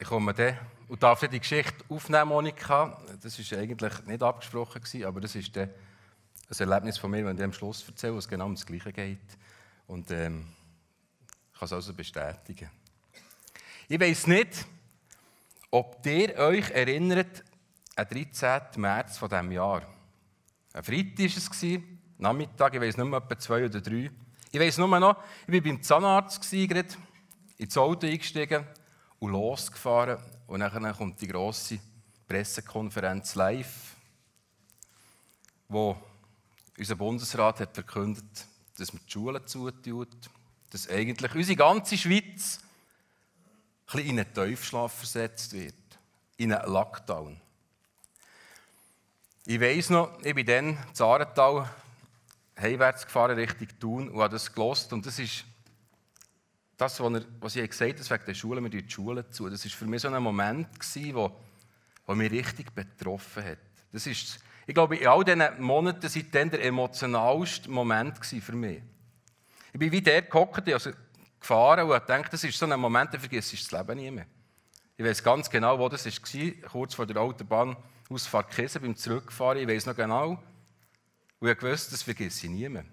Ich komme dann und darf die Geschichte aufnehmen, Monika. Das war eigentlich nicht abgesprochen, aber das ist dann ein Erlebnis von mir, wenn ich am Schluss erzähle, wo es genau um das Gleiche geht. Und ähm, ich kann es also bestätigen. Ich weiß nicht, ob ihr euch erinnert, am 13. März von diesem Jahr. Ein Freitag war es, Nachmittag, ich weiß nicht mehr, etwa zwei oder drei. Ich weiß nur noch, ich war beim Zahnarzt, gerade, ins Auto eingestiegen und losgefahren. Und dann kommt die grosse Pressekonferenz live, wo unser Bundesrat hat verkündet, dass man die Schulen zutut, dass eigentlich unsere ganze Schweiz ein in einen Tiefschlaf versetzt wird, in einen Lockdown. Ich weiss noch, ich bin dann in Arental heimwärts gefahren, Richtung Thun, und habe das gelost. Und das ist das, was ich gesagt habe, wegen der Schule, wir die Schule zu. Das war für mich so ein Moment, der mich richtig betroffen hat. Das ist, ich glaube, in all diesen Monaten seitdem der emotionalste Moment für mich. Ich bin wie der gehockt, also gefahren und gedacht, das ist so ein Moment, der vergisst das Leben nie mehr. Ich weiß ganz genau, wo das war, kurz vor der Autobahn Ausfahrt Käse beim Zurückfahren. Ich weiß noch genau. Und ich wusste, das vergesse ich nie mehr.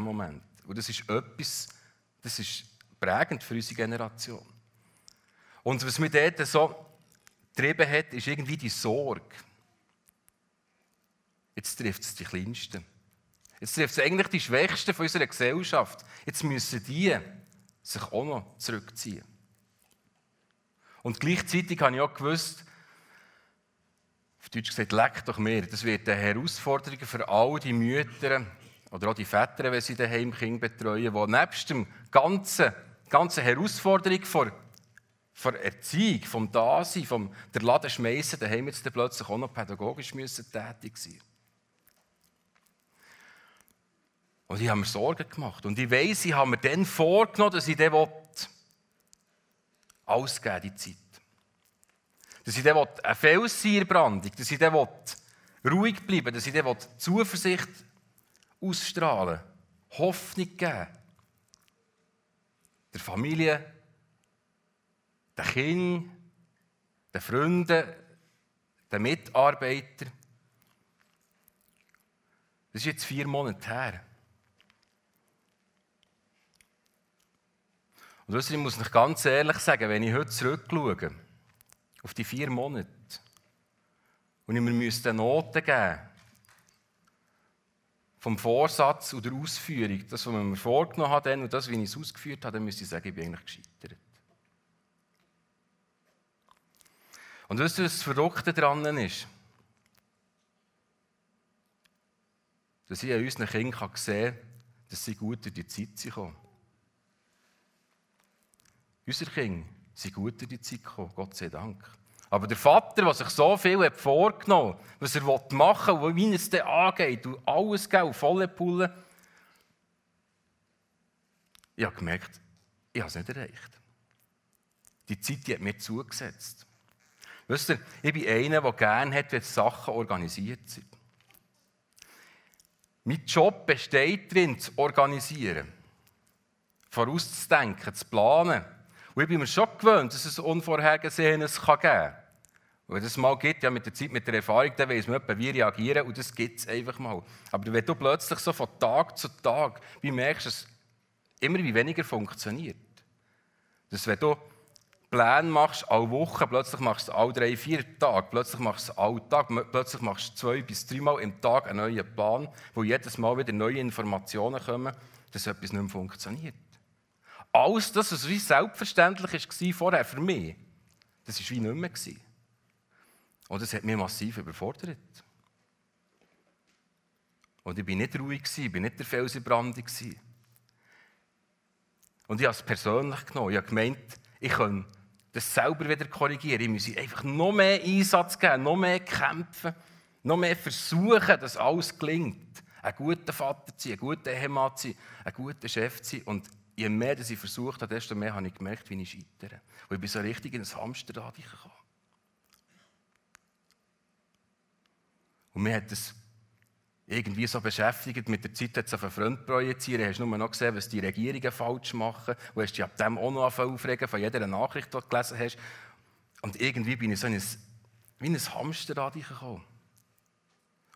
Moment. Und das ist etwas, das ist prägend für unsere Generation. Und was mich dort so getrieben hat, ist irgendwie die Sorge. Jetzt trifft es die Kleinsten. Jetzt trifft es eigentlich die Schwächsten von unserer Gesellschaft. Jetzt müssen die sich auch noch zurückziehen. Und gleichzeitig habe ich auch gewusst, auf Deutsch gesagt, leck doch mehr. Das wird eine Herausforderung für all die Mütter oder auch die Väter, wenn sie daheim Kinder betreuen, die nebst dem ganzen, ganzen Herausforderung vor, vor Erziehung, vom Dasein, vom der Laden schmeißen, daheim jetzt plötzlich auch noch pädagogisch müssen tätig sein. Und ich habe mir Sorgen gemacht. Und ich weiss, ich habe mir dann vorgenommen, dass ich dann ausgeben die Zeit dass ich dann eine Felsseierbrandung dass ich dann ruhig bleiben dass ich dann Zuversicht ausstrahlen Hoffnung geben. Der Familie, den Kindern, den Freunden, den Mitarbeitern. Das ist jetzt vier Monate her. Und ich muss ich ganz ehrlich sagen, wenn ich heute zurückschaue, auf die vier Monate. Und ich müsste Noten geben vom Vorsatz oder Ausführung, das, was man mir vorgenommen hat und das, wie ich es ausgeführt habe, dann müsste ich sagen, ich bin eigentlich gescheitert. Und weißt du, was das Verrückte daran ist? Dass ich an unseren Kindern sehen kann, dass sie gut durch die Zeit kommen. Unsere Kinder sind gut durch die Zeit gekommen, Gott sei Dank. Aber der Vater, der sich so viel hat vorgenommen hat, was er machen will, wie es dann angeht, und alles geben, volle Pulle, ich habe gemerkt, ich habe es nicht erreicht. Die Zeit die hat mir zugesetzt. Wisst ihr, ich bin einer, der gerne hat, wenn Sachen organisiert sind. Mein Job besteht darin, zu organisieren, vorauszudenken, zu planen. Und ich bin mir schon gewöhnt, dass es Unvorhergesehenes geben kann. Wenn es mal gibt, ja mit der Zeit, mit der Erfahrung, dann weiss man wie reagieren und das gibt es einfach mal. Aber wenn du plötzlich so von Tag zu Tag, wie merkst du, es immer wie weniger funktioniert. Dass wenn du Pläne machst, alle Wochen, plötzlich machst du alle drei, vier Tage, plötzlich machst du alle Tag, plötzlich machst du zwei bis dreimal im Tag einen neuen Plan, wo jedes Mal wieder neue Informationen kommen, dass etwas nicht mehr funktioniert. Alles das, was wie selbstverständlich war vorher für mich, das war wie nicht mehr. Und das hat mich massiv überfordert. Und ich war nicht ruhig, ich war nicht der Felsenbrandung. Und ich habe es persönlich genommen. Ich habe gemeint, ich kann das selber wieder korrigieren. Ich muss einfach noch mehr Einsatz geben, noch mehr kämpfen, noch mehr versuchen, dass alles gelingt. Ein guter Vater zu sein, ein guter Ehemann zu sein, ein guter Chef zu sein. Und je mehr dass ich versucht habe, desto mehr habe ich gemerkt, wie ich scheitere. Und ich bin so richtig in ein Hamsterrad gekommen. Und mir hat das irgendwie so beschäftigt. Mit der Zeit hat es auf einen Freund projiziert. Hast du nur noch gesehen, was die Regierungen falsch machen. Und hast dich ab dem auch noch aufregen von jeder Nachricht, die du gelesen hast. Und irgendwie bin ich so in ein, wie ein Hamsterrad gekommen.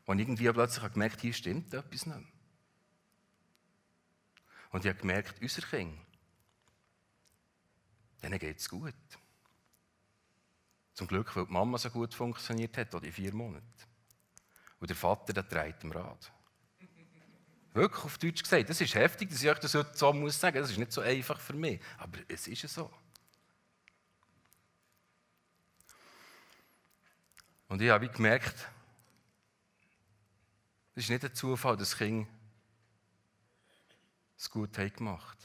Und irgendwie plötzlich habe ich gemerkt, hier stimmt etwas nicht. Und ich habe gemerkt, unser Kind, denen geht es gut. Zum Glück, weil die Mama so gut funktioniert hat, die vier Monate. Und der Vater, der trägt im Rad. Wirklich auf Deutsch gesagt. Das ist heftig, dass ich euch das heute so muss sagen. Das ist nicht so einfach für mich. Aber es ist so. Und ich habe gemerkt, es ist nicht ein Zufall, dass Kinder es gut haben gemacht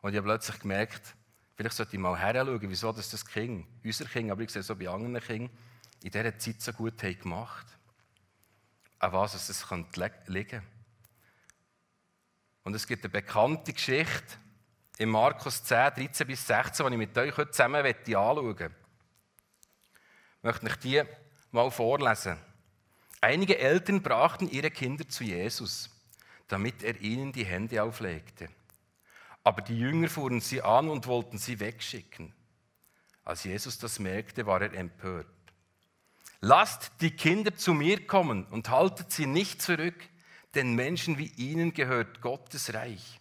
Und ich habe plötzlich gemerkt, vielleicht sollte ich mal heranschauen, wieso das, das Kind, unser Kind, aber ich sehe es auch bei anderen Kindern, in dieser Zeit so gut haben gemacht An was es das könnte liegen Und es gibt eine bekannte Geschichte in Markus 10, 13 bis 16, die ich mit euch heute zusammen anschauen möchte. Ich möchte euch die mal vorlesen. Einige Eltern brachten ihre Kinder zu Jesus, damit er ihnen die Hände auflegte. Aber die Jünger fuhren sie an und wollten sie wegschicken. Als Jesus das merkte, war er empört. Lasst die Kinder zu mir kommen und haltet sie nicht zurück, denn Menschen wie ihnen gehört Gottes Reich.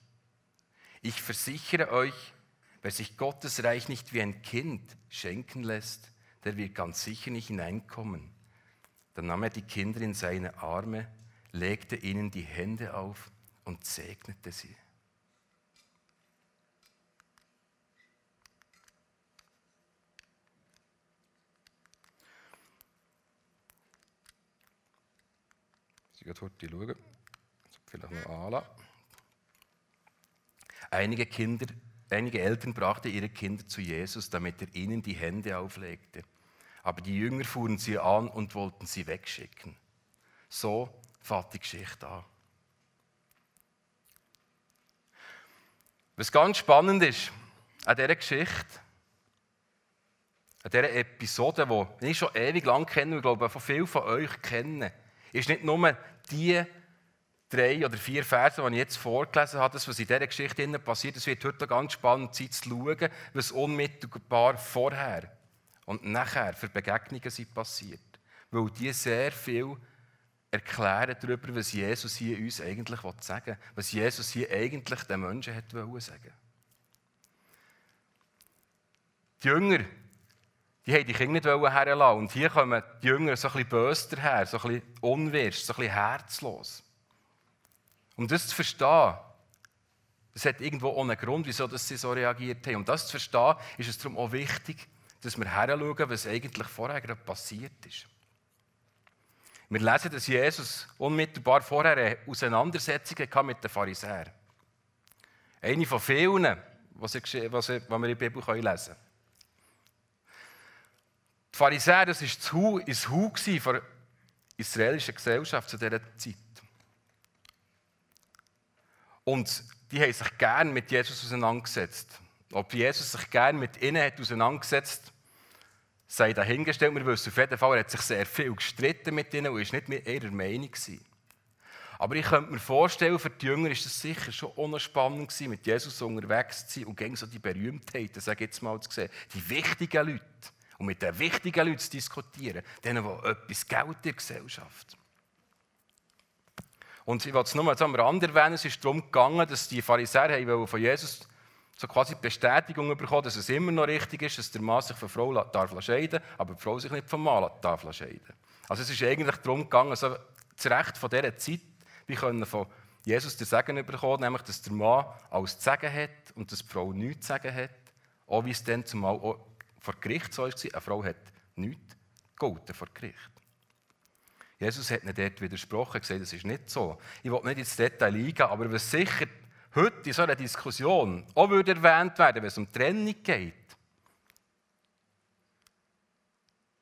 Ich versichere euch, wer sich Gottes Reich nicht wie ein Kind schenken lässt, der wird ganz sicher nicht hineinkommen. Dann nahm er die Kinder in seine Arme, legte ihnen die Hände auf und segnete sie. Ich muss heute schauen. Vielleicht noch anlassen. Einige, Kinder, einige Eltern brachten ihre Kinder zu Jesus, damit er ihnen die Hände auflegte. Aber die Jünger fuhren sie an und wollten sie wegschicken. So fängt die Geschichte an. Was ganz spannend ist an dieser Geschichte, an dieser Episode, die ich schon ewig lang kenne und glaube, von vielen von euch kennen, ist nicht nur die drei oder vier Verse, die ich jetzt vorgelesen habe, das, was in dieser Geschichte passiert. Es wird heute ganz spannend sein zu schauen, was unmittelbar vorher und nachher für Begegnungen sind passiert. Weil die sehr viel erklären darüber, was Jesus hier uns eigentlich sagen will. Was Jesus hier eigentlich den Menschen hat sagen Die Jünger, die haben die Kinder nicht herlassen. Und hier kommen die Jünger so ein bisschen böse daher, so ein unwirsch, so ein herzlos. Um das zu verstehen, das hat irgendwo einen Grund, wieso sie so reagiert haben. Um das zu verstehen, ist es darum auch wichtig, dass wir heranschauen, was eigentlich vorher gerade passiert ist. Wir lesen, dass Jesus unmittelbar vorher eine Auseinandersetzung hatte mit den Pharisäern. Eine von vielen, was wir in der Bibel lesen können. Die Pharisäer, das war das Hu der israelischen Gesellschaft zu dieser Zeit. Und die haben sich gern mit Jesus auseinandergesetzt. Ob Jesus sich gern mit ihnen hat auseinandergesetzt sei dahingestellt. Wir wissen auf jeden Fall, er hat sich sehr viel gestritten mit ihnen und ist nicht mit ihrer Meinung gewesen. Aber ich könnte mir vorstellen, für die Jünger ist es sicher schon unspannend gewesen, mit Jesus unterwegs zu sein und gegen so die Berühmtheiten, sage ich jetzt mal zu sehen, die wichtigen Leute. Und mit den wichtigen Leuten zu diskutieren, denen, die etwas Geld in der Gesellschaft. Und ich wollte es nur am Rand erwähnen, es ist darum gegangen, dass die Pharisäer von Jesus so quasi die Bestätigung bekommen, dass es immer noch richtig ist, dass der Mann sich von Frau darf scheiden aber die Frau sich nicht vom Mann darf scheiden Also es ist eigentlich darum gegangen, so das Recht von dieser Zeit, wir können von Jesus den Segen bekommen, nämlich dass der Mann alles zu sagen hat und dass die Frau nichts zu sagen hat. Auch wie es dann zumal vor Gericht so war, eine Frau hat nichts gegolten vor Gericht. Jesus hat nicht dort widersprochen, gesagt, das ist nicht so. Ich will nicht ins Detail eingehen, aber was sicher heute in so einer Diskussion auch würde erwähnt werden, wenn es um Trennung geht,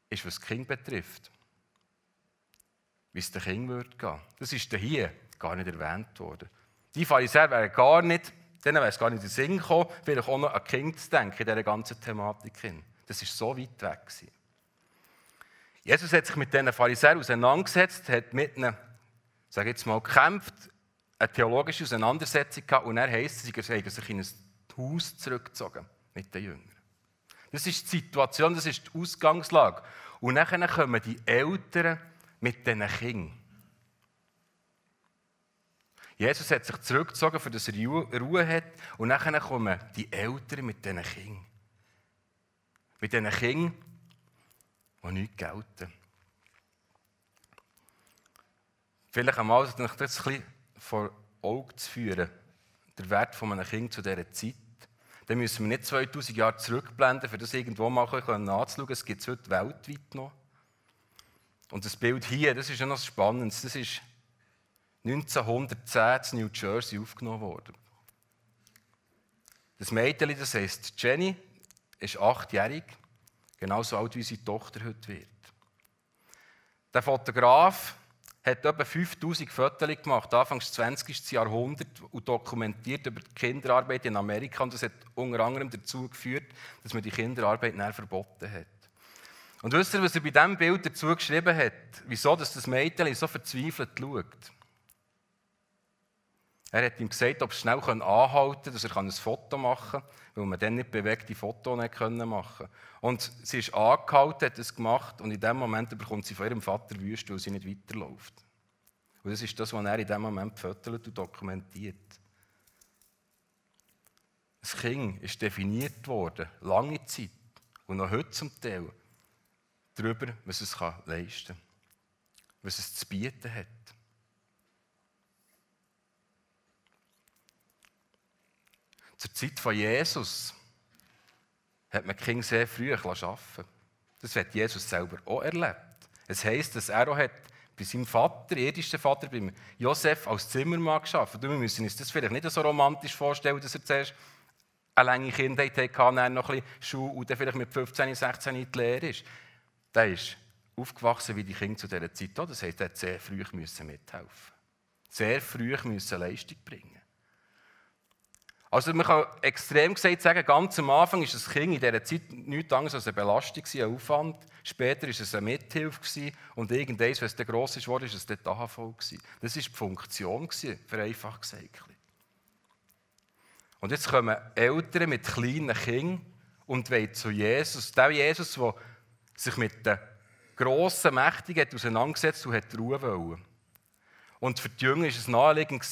ist, was das Kind betrifft. Wie es dem Kind würde gehen. Das ist hier gar nicht erwähnt worden. Die Pharisäer wären gar nicht, denen wäre es gar nicht in den Sinn gekommen, vielleicht auch noch an Kind zu denken in dieser ganzen Thematik. Das ist so weit weg. Gewesen. Jesus hat sich mit diesen Pharisäern auseinandergesetzt, hat mit ihnen, sage jetzt mal, gekämpft, eine theologische Auseinandersetzung gehabt und er heisst sie haben sich in ein Haus zurückgezogen mit den Jüngern. Das ist die Situation, das ist die Ausgangslage. Und dann kommen die Eltern mit diesen Kindern. Jesus hat sich zurückgezogen, für dass er Ruhe hat. Und dann kommen die Eltern mit diesen Kindern. Mit diesen Kindern, die nichts gelten. Vielleicht einmal, um das ein bisschen vor Augen zu führen, der Wert von einem Kind zu dieser Zeit dann müssen wir nicht 2000 Jahre zurückblenden, für das irgendwo mal nachzuschauen. Es gibt es heute weltweit noch. Und das Bild hier, das ist ja noch spannend. Das ist 1910 in New Jersey aufgenommen worden. Das Mädchen, das heisst Jenny, ist achtjährig, genauso alt wie unsere Tochter heute wird. Der Fotograf hat etwa 5000 Fotos gemacht, Anfangs des 20. Jahrhunderts, und dokumentiert über die Kinderarbeit in Amerika. Und das hat unter anderem dazu geführt, dass man die Kinderarbeit näher verboten hat. Und wisst ihr, was er bei diesem Bild dazu geschrieben hat? Wieso dass das Mädchen so verzweifelt schaut? Er hat ihm gesagt, ob er schnell anhalten kann, dass er ein Foto machen kann, weil man dann nicht bewegte Fotos machen konnte. Und sie ist angehalten, hat es gemacht und in dem Moment bekommt sie von ihrem Vater Wüste, weil sie nicht weiterläuft. Und das ist das, was er in dem Moment fötelt und dokumentiert. Das Kind ist definiert worden, lange Zeit und noch heute zum Teil, darüber, was es leisten kann, was es zu bieten hat. Zur Zeit von Jesus hat man die Kinder sehr früh arbeiten Das hat Jesus selber auch erlebt. Es heisst, dass er auch hat bei seinem Vater, irdischen Vater, beim Josef, als Zimmermann geschafft. wir müssen uns das vielleicht nicht so romantisch vorstellen, dass er zuerst eine lange Kindheit hatte, dann noch ein bisschen Schule und dann vielleicht mit 15, 16 in die Lehre ist. Der ist aufgewachsen wie die Kinder zu dieser Zeit. Das heisst, er hat sehr früh mithelfen Sehr früh müssen Leistung bringen also man kann extrem gesagt sagen, ganz am Anfang war das Kind in dieser Zeit nichts anderes als eine Belastung, ein Aufwand. Später war es eine Mithilfe und irgendwann, wenn es dann gross ist, war es dann die AHV. Das war die Funktion, vereinfacht gesagt. Und jetzt kommen Eltern mit kleinen Kindern und wollen zu Jesus. Der Jesus, der sich mit den grossen Mächtigen auseinandergesetzt und hat Ruhe wollen. Und für die Jünger war es naheliegend,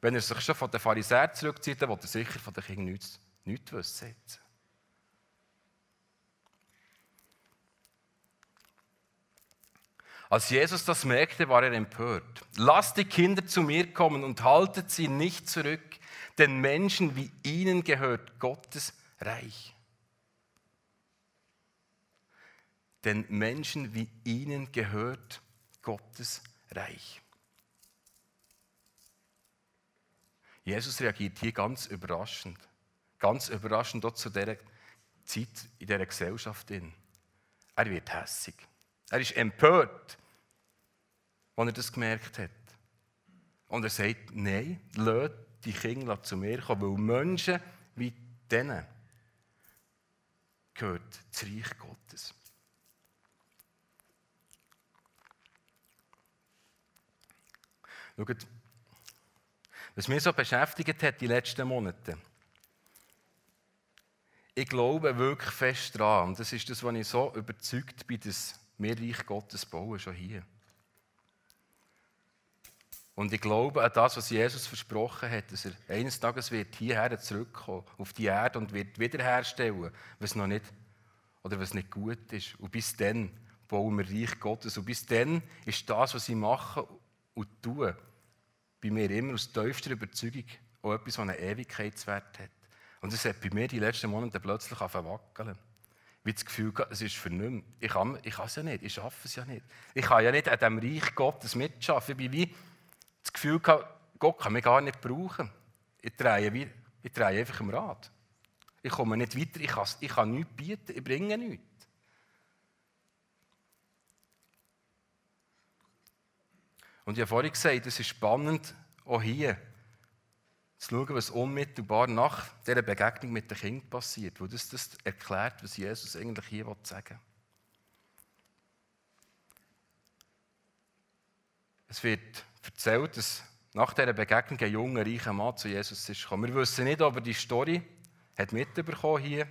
wenn er sich schon von den Pharisäern zurückzieht, dann will er sicher von den Kindern nichts, nichts wissen. Als Jesus das merkte, war er empört. Lasst die Kinder zu mir kommen und haltet sie nicht zurück, denn Menschen wie ihnen gehört Gottes Reich. Denn Menschen wie ihnen gehört Gottes Reich. Jesus reagiert hier ganz überraschend. Ganz überraschend dort zu dieser Zeit in dieser Gesellschaft. Er wird hässig. Er ist empört, als er das gemerkt hat. Und er sagt, nein, lasst die Kinder zu mir kommen, weil Menschen wie denen gehört das Reich Gottes. Schaut, was mich so beschäftigt hat die letzten Monate. Ich glaube wirklich fest daran, und das ist das, was ich so überzeugt bin, dass wir Reich Gottes bauen, schon hier. Und ich glaube an das, was Jesus versprochen hat, dass er eines Tages wird hierher zurückkommen, auf die Erde und wird wiederherstellen, was noch nicht oder was nicht gut ist. Und bis dann bauen wir Reich Gottes. Und bis dann ist das, was ich mache und tue, bei mir immer aus tiefster Überzeugung auch etwas, das einen Ewigkeitswert hat. Und es hat bei mir die letzten Monate plötzlich wackeln. Wie das Gefühl es ist für nichts. Ich kann, ich kann es ja nicht, ich schaffe es ja nicht. Ich kann ja nicht an diesem Reich Gottes mitschaffen. Ich bin wie das Gefühl Gott kann mich gar nicht brauchen. Ich drehe, wie, ich drehe einfach im Rad. Ich komme nicht weiter, ich kann, ich kann nichts bieten, ich bringe nichts. Und ich habe vorhin gesagt, es ist spannend, auch hier zu schauen, was unmittelbar nach dieser Begegnung mit dem Kind passiert, wo das, das erklärt, was Jesus eigentlich hier sagen will. Es wird erzählt, dass nach dieser Begegnung ein junger, reicher Mann zu Jesus ist gekommen. Wir wissen nicht, ob er die Story hat mitbekommen hier.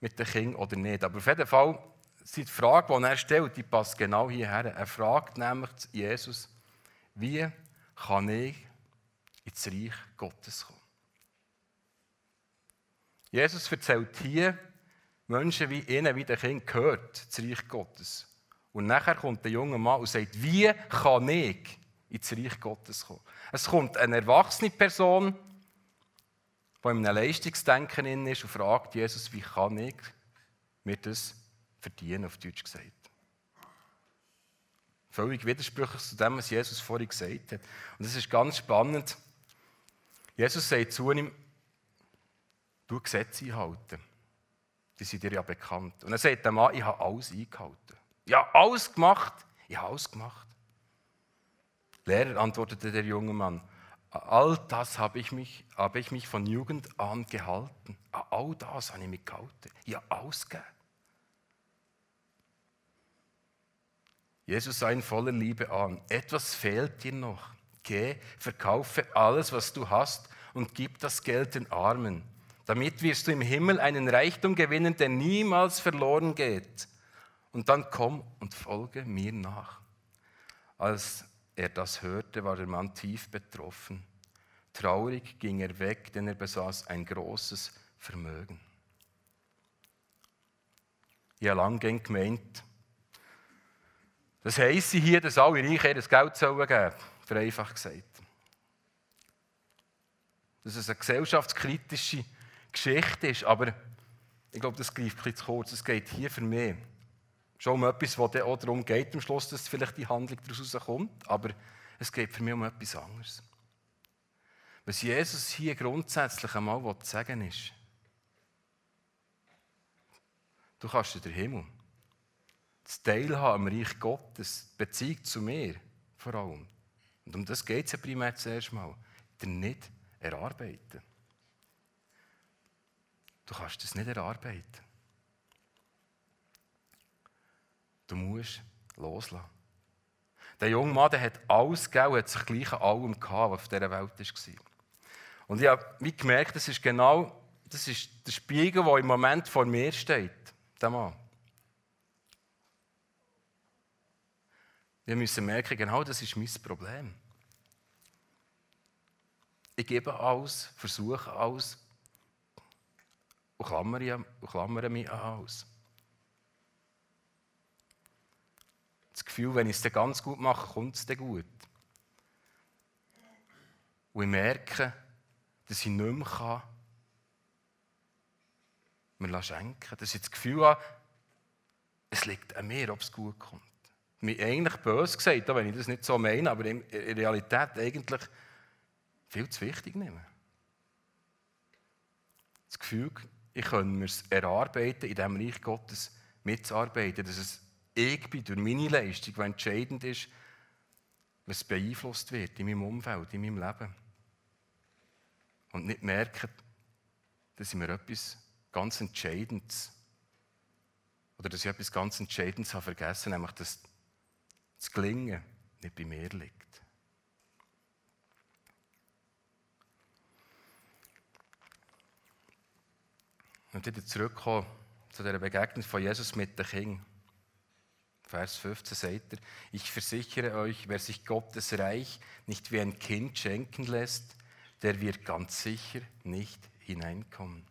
mit den Kindern oder nicht. Aber auf jeden Fall, die Frage, die er stellt, die passt genau hierher. Er fragt nämlich Jesus, wie kann ich ins Reich Gottes kommen? Jesus erzählt hier Menschen wie ihnen, wie den Kind gehört, das Reich Gottes. Und nachher kommt der junge Mann und sagt, wie kann ich ins Reich Gottes kommen? Es kommt eine erwachsene Person, die in einem Leistungsdenken ist und fragt Jesus, wie kann ich mir das verdienen, auf Deutsch gesagt. Völlig widersprüchlich zu dem, was Jesus vorhin gesagt hat. Und das ist ganz spannend. Jesus sagt zu ihm, du Gesetze einhalten. Die sind dir ja bekannt. Und er sagt dem Mann, ich habe alles eingehalten. Ja, alles gemacht. Ich habe alles gemacht. Lehrer, antwortete der junge Mann, all das habe ich mich, habe ich mich von Jugend an gehalten. All das habe ich mich gehalten. Ich habe alles gegeben. Jesus sah ihn voller Liebe an. Etwas fehlt dir noch. Geh, verkaufe alles, was du hast und gib das Geld den Armen. Damit wirst du im Himmel einen Reichtum gewinnen, der niemals verloren geht. Und dann komm und folge mir nach. Als er das hörte, war der Mann tief betroffen. Traurig ging er weg, denn er besaß ein großes Vermögen. Ich habe lange gemeint, das heisst hier, dass alle Reichen ihr Geld sollen geben vereinfacht gesagt. Dass es eine gesellschaftskritische Geschichte ist, aber ich glaube, das greift ein zu kurz. Es geht hier für mich schon um etwas, wo auch darum geht, am Schluss, dass vielleicht die Handlung daraus kommt, aber es geht für mich um etwas anderes. Was Jesus hier grundsätzlich einmal sagen ist, du kannst in den Himmel das Teilhaben am Reich Gottes, die Beziehung zu mir vor allem. Und um das geht es ja primär zuerst mal. Der nicht erarbeiten. Du kannst das nicht erarbeiten. Du musst loslassen. Der junge Mann der hat alles gegeben, hat sich gleich an allem gehabt, was auf dieser Welt war. Und ich habe gemerkt, das ist genau das ist der Spiegel, der im Moment vor mir steht. Der Mann. Wir müssen merken, genau das ist mein Problem. Ich gebe alles, versuche alles und klammere, mich an alles. Das Gefühl, wenn ich es dann ganz gut mache, kommt es dann gut. Und ich merke, dass ich nicht mehr kann, mir schenken Dass ich das Gefühl habe, es liegt an mir, ob es gut kommt mir eigentlich böse gesagt, wenn ich das nicht so meine, aber in Realität eigentlich viel zu wichtig nehmen. Das Gefühl, ich könnte mir es erarbeiten, in diesem Reich Gottes mitzuarbeiten, dass es ich bin durch meine Leistung, die entscheidend ist, was beeinflusst wird in meinem Umfeld, in meinem Leben. Und nicht merken, dass ich mir etwas ganz Entscheidendes oder dass ich etwas ganz Entscheidendes habe vergessen, nämlich dass das Gelingen nicht bei mir liegt. Und wieder zurückkommen zu der Begegnung von Jesus mit den Kindern. Vers 15 sagt er, ich versichere euch, wer sich Gottes Reich nicht wie ein Kind schenken lässt, der wird ganz sicher nicht hineinkommen.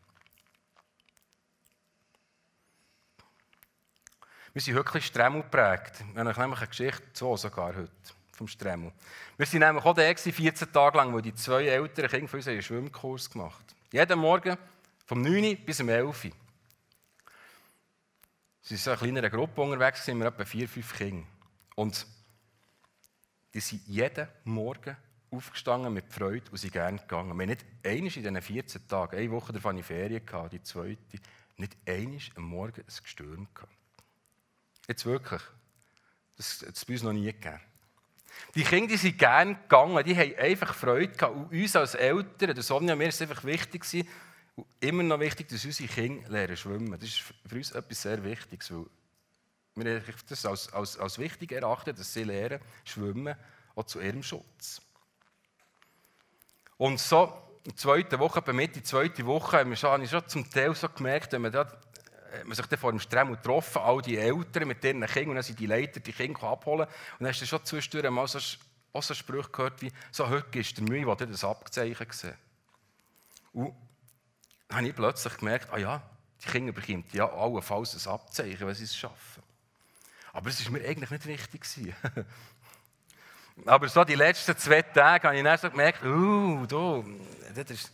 Wir sind wirklich Stremmel geprägt. Wir haben nämlich eine Geschichte, zwei sogar heute, vom Stremmel. Wir sind nämlich auch da 14 Tage lang, wo die zwei älteren Kinder von uns einen Schwimmkurs gemacht haben. Jeden Morgen vom 9 bis zum 11 Uhr. Sie sind in einer kleineren Gruppe unterwegs, sind wir etwa vier, fünf Kinder. Und die sind jeden Morgen aufgestanden mit Freude und sind gerne gegangen. Wir haben nicht einmal in diesen 14 Tagen, eine Woche davon in Ferien gehabt, die zweite, nicht einmal am Morgen ein Gestürm gehabt. Jetzt wirklich. Das hat es bei uns noch nie gegeben. Die Kinder sind gerne gegangen, die haben einfach Freude gehabt. Und uns als Eltern, der Sonja und mir, ist einfach wichtig gewesen, und immer noch wichtig, dass unsere Kinder lernen schwimmen. Das ist für uns etwas sehr Wichtiges, weil wir das als, als, als wichtig erachten, dass sie lernen schwimmen, auch zu ihrem Schutz. Und so, in der zweiten Woche, bei Mitte der zweiten Woche, habe ich schon zum Teil so gemerkt, wenn man da man sich vor dem Stremmel getroffen, all die Eltern mit ihren Kindern, und dann sind die Leiter die Kinder abholen. Und dann hast du schon zwischendurch mal so, auch so Sprüche gehört wie, so heute ist der Mühe, wo das Abzeichen gesehen. Und dann habe ich plötzlich gemerkt, ah ja, die Kinder bekommen ja allenfalls ein Abzeichen, wenn sie es schaffen. Aber es war mir eigentlich nicht wichtig. Aber so die letzten zwei Tage habe ich dann so gemerkt, uh, da, das ist,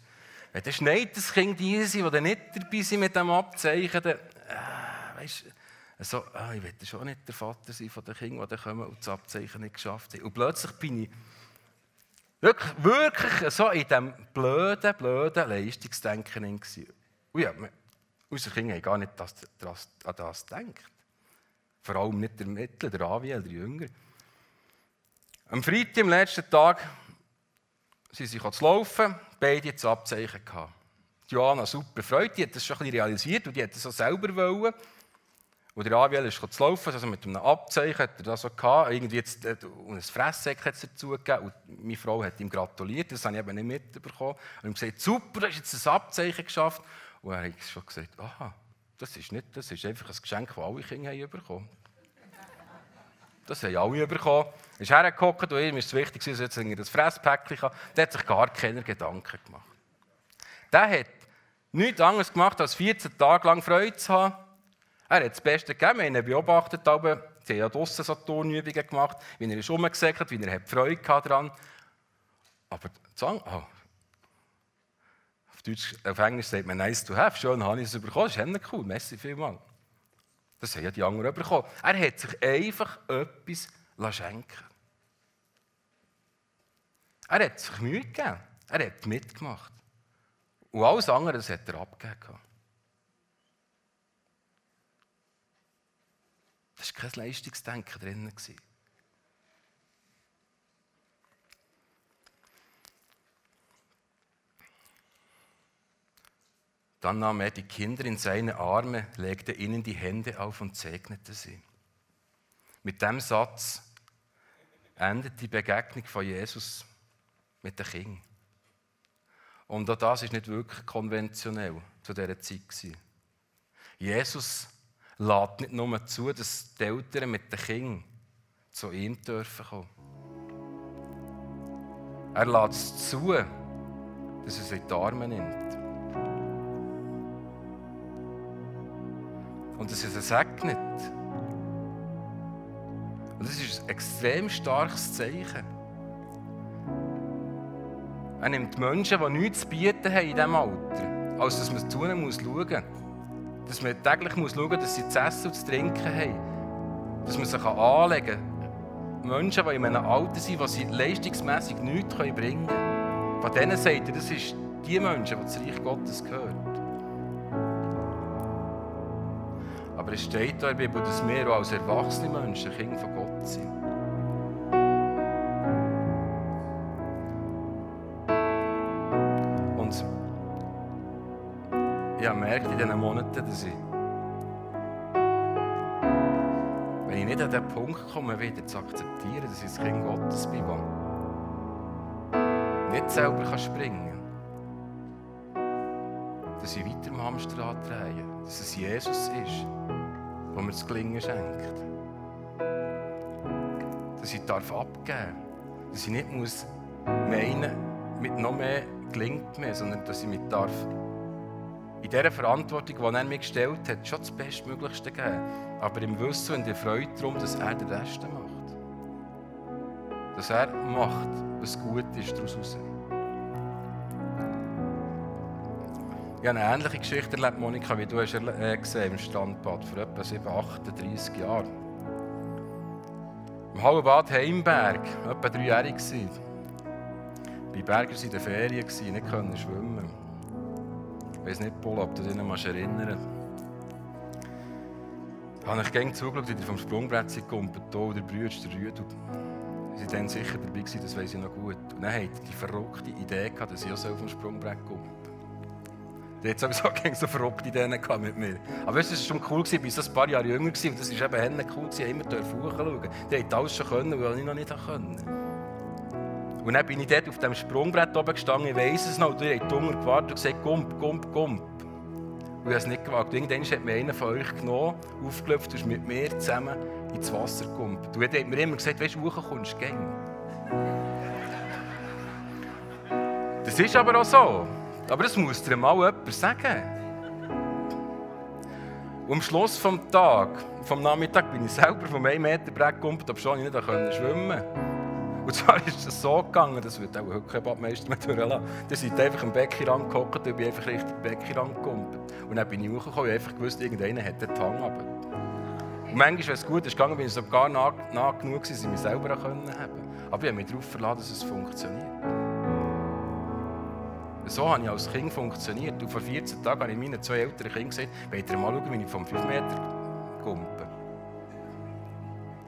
wenn dann schneit das Kind die sind, die nicht dabei sind mit dem Abzeichen, dann, äh, weißt, so, ah, ich will schon nicht der Vater sein von den Kindern, die kommen und das Abzeichen nicht geschafft haben. Und plötzlich bin ich wirklich, wirklich so in diesem blöden, blöden Leistungsdenken. Und ja, Unsere Kinder haben gar nicht das, das, an das gedacht. Vor allem nicht der Mittel, der Aviel, der Jünger. Am Freitag, am letzten Tag, sind sie zu laufen, beide das Abzeichen gehabt. Johanna super freut, die hat das schon ein bisschen realisiert und die hat das auch selber wollen. Und der Aviel ist zu laufen, also mit einem Abzeichen hat er das so gehabt. Irgendwie jetzt, äh, und ein Fresssäck hat es dazu gegeben. Und meine Frau hat ihm gratuliert, das habe ich eben nicht mitbekommen. Und ihm gesagt, super, du hast jetzt ein Abzeichen geschafft. Und er hat schon gesagt, aha, das ist, nicht, das ist einfach ein Geschenk, das alle Kinder haben bekommen Das haben alle bekommen. Er ist hergekommen und ihm ist es wichtig, dass er jetzt das Fresspäckchen kann. Der hat sich gar keine Gedanken gemacht. Der hat nichts anderes gemacht, als 14 Tage lang Freude zu haben. Er hat das Beste gegeben. Wir haben ihn beobachtet. Aber sie haben ja draussen so Turnübungen gemacht, wie er ist rumgesäckert, wie er Freude daran Aber sagen, oh, Deutsch, auf Englisch sagt man nice to have. Schön habe ich es bekommen. Das ist cool. Merci vielmals. Das haben ja die anderen bekommen. Er hat sich einfach etwas schenken Er hat sich Mühe gegeben. Er hat mitgemacht. Und alles andere das hat er abgegeben. Das war kein Leistungsdenken drin. Dann nahm er die Kinder in seine Arme, legte ihnen die Hände auf und segnete sie. Mit dem Satz endet die Begegnung von Jesus mit den Kindern. Und auch das ist nicht wirklich konventionell zu dieser Zeit. Jesus lädt nicht nur zu, dass die Eltern mit den Kindern zu ihm dürfen kommen. Er lädt es zu, dass er sie in die Arme nimmt. Und dass sie segnet. Und das ist ein extrem starkes Zeichen. Er nimmt Menschen, die nichts zu bieten haben in diesem Alter, als dass man zu ihnen muss schauen muss. Dass man täglich muss schauen muss, dass sie zu essen und zu trinken haben. Dass man sich anlegen kann. Menschen, die in einem Alter sind, die sie leistungsmässig nichts bringen können. Von denen sagt er, das sind die Menschen, die das Reich Gottes gehören. Aber es steht da in der Bibel, dass wir auch als erwachsene Menschen Kinder von Gott sind. Und ich habe gemerkt in diesen Monaten, dass ich, wenn ich nicht an den Punkt komme, wieder zu akzeptieren, dass ich das Kind Gottes bin, nicht selber springen kann, dass ich weiter am Hamsterrad drehe, dass es Jesus ist wo mir das Gelingen schenkt. Dass ich darf abgeben darf. Dass ich nicht muss meinen, mit noch mehr gelingt mir, sondern dass ich mit darf in dieser Verantwortung, die er mir gestellt hat, schon das Bestmöglichste geben. Aber im Wissen und der Freude darum, dass er den Rest macht. Dass er macht, was gut ist daraus heraus. Ich habe eine ähnliche Geschichte erlebt, Monika, wie du hast äh, gesehen im Strandbad vor etwa 7, 38 Jahren. Im Hallenbad Heimberg, etwa dreijährig war. Bei Bergers in der Ferien, nicht können schwimmen. Ich weiß nicht, Paul, ob du dich noch erinnern Da habe ich gerne zugeschaut, wie die vom Sprungbrett sind gekommen, der Brüder, der Rüd. Sie waren dann sicher dabei, das weiß ich noch gut. Und dann hatte die verrückte Idee, dass ich auch vom Sprungbrett komme. Die hat sowieso gegen so verrückte Ideen mit mir. Aber es war schon cool, ich war so ein paar Jahre jünger und das war eben cool, ich immer hochschauen. Die haben alles schon können, was ich noch nicht konnte. Und dann bin ich dort auf dem Sprungbrett oben gestanden, ich weiss es noch, und die haben Hunger gewartet und gesagt, Gump, Gump, Gump. Und ich habe es nicht gewagt. Irgendwann hat mir einer von euch genommen, aufgelöpft und ist mit mir zusammen ins Wasser gekommen. Und er hat mir immer gesagt, weißt du, hoch kommst du gehen. Das ist aber auch so. Aber das muss dir mal jemand sagen. Und am Schluss des Tages, vom Nachmittag, bin ich selber vom 1 Meter Brett gekommen, aber schon nicht schwimmen konnte. Und zwar ist es so gegangen, das wird auch heute kein Badmeister mehr durchlassen. Ihr seid einfach im Beckenrand gehockt und ich bin einfach richtig im Beckenrand gekumpelt. Und dann bin ich hochgekommen und einfach gewusst, irgendeiner hat den Hang. Und manchmal, wenn es gut ist gegangen, bin ich sogar nah, nah genug dass ich mich selber haben konnte. Aber ich habe mich darauf verlassen, dass es funktioniert. So habe ich als Kind funktioniert. Und vor 14 Tagen habe ich meinen zwei älteren Kindern gesagt, wollt ihr mal schauen, wie ich vom 5 Meter kumpe?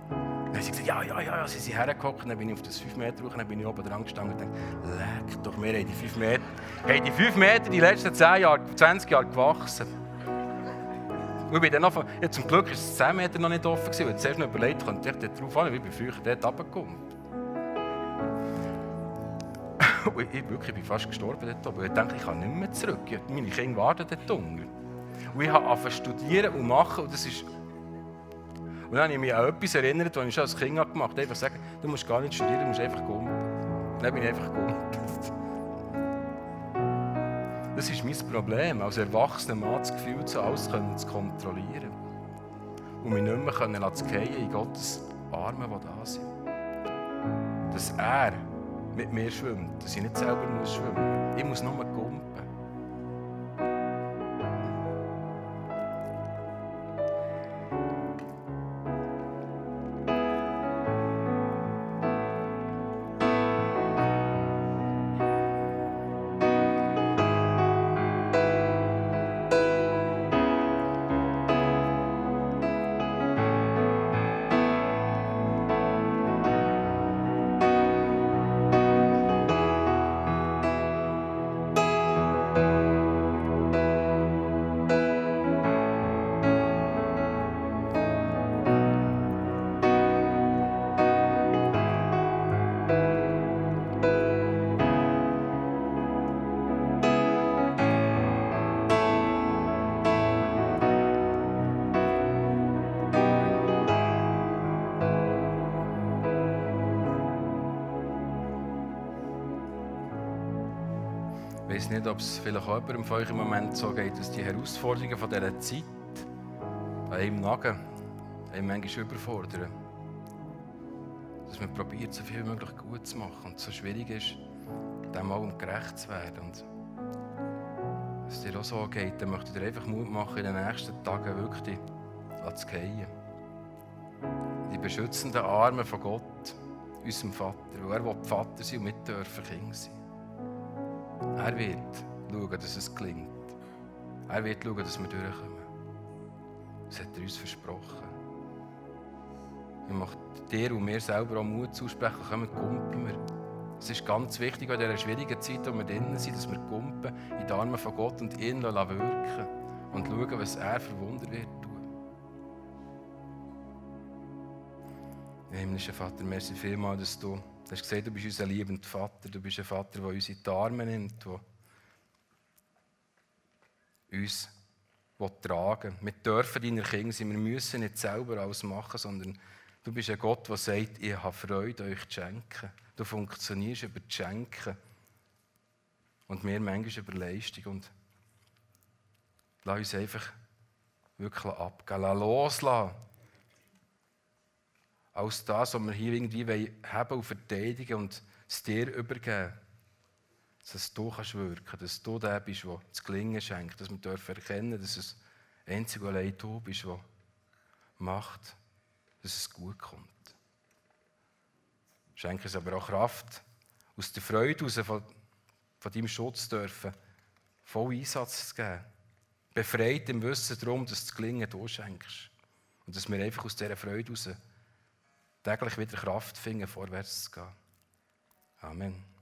Dann haben sie gesagt, ja, ja, ja, sie sind hergekommen, dann bin ich auf das 5 Meter hoch, dann bin ich oben dran gestanden und dachte, leck doch, wir haben die 5 Meter, haben die 5 Meter die letzten 10 Jahre, 20 Jahre gewachsen. Ich bin dann ja, zum Glück war es 10 Meter noch nicht offen gewesen, und zuerst noch überlegt, könnte ich darauf fahren, wie ich bin früher dort runtergekommen. Und ich, wirklich, ich bin fast gestorben dort oben. Ich dachte, ich kann nicht mehr zurück. Meine Kinder warten dort unten. Und ich habe angefangen zu studieren und machen, und das ist und dann habe ich mich an etwas erinnert, was ich schon als Kind gemacht habe. Einfach sagen, du musst gar nicht studieren, du musst einfach gumpen. Dann bin ich einfach gumpelt. Das ist mein Problem, als erwachsener Mann das Gefühl, zu alles zu kontrollieren. Und mich nicht mehr fallen in Gottes Arme, die da sind. Dass er mit mir schwimmt, dass ich nicht selber muss schwimmen muss. Ich muss nur gumpen. Weiß nicht, ob es vielleicht auch jemandem von euch im Moment so geht, dass die Herausforderungen von dieser Zeit einem nagen, einem manchmal überfordern. Dass man probiert, so viel wie möglich gut zu machen und so schwierig ist, dem allem gerecht zu werden. Und wenn es dir auch so geht, dann möchte ich dir einfach Mut machen, in den nächsten Tagen wirklich zu gehen. Die beschützenden Arme von Gott, unserem Vater, weil er Vater sein und mit dürfen Kinder sein. Er wird schauen, dass es gelingt. Er wird schauen, dass wir durchkommen. Das hat er uns versprochen. Ich möchte dir und mir selber auch Mut zusprechen, kommen, kumpen wir. Es ist ganz wichtig in dieser schwierigen Zeit, wo wir drinnen sind, dass wir kumpen in die Arme von Gott und ihn wirken und schauen, was er für Wunder wird tun. Himmlischer Vater, merci vielmals, dass du Du hast gesagt, du bist unser liebender Vater. Du bist ein Vater, der uns in die Arme nimmt, der uns tragen Wir dürfen deine Kinder sein. Wir müssen nicht selber alles machen, sondern du bist ein Gott, der sagt, ich habe Freude, euch zu schenken. Du funktionierst über das Schenken. Und wir manchmal über Leistung. Und lass uns einfach wirklich abgehen. Lass loslassen als das, was wir hier irgendwie haben und verteidigen und es dir übergeben. Dass du kannst wirken dass du der bist, der das Gelingen schenkt, dass wir dürfen erkennen, dass es einzig und allein du bist, der macht, dass es gut kommt. Schenke es aber auch Kraft, aus der Freude heraus von, von deinem Schutz dürfen, voll Einsatz zu geben. Befreit im Wissen darum, dass das Gelingen du schenkst. Und dass wir einfach aus dieser Freude heraus täglich wieder Kraft finden, vorwärts zu gehen. Amen.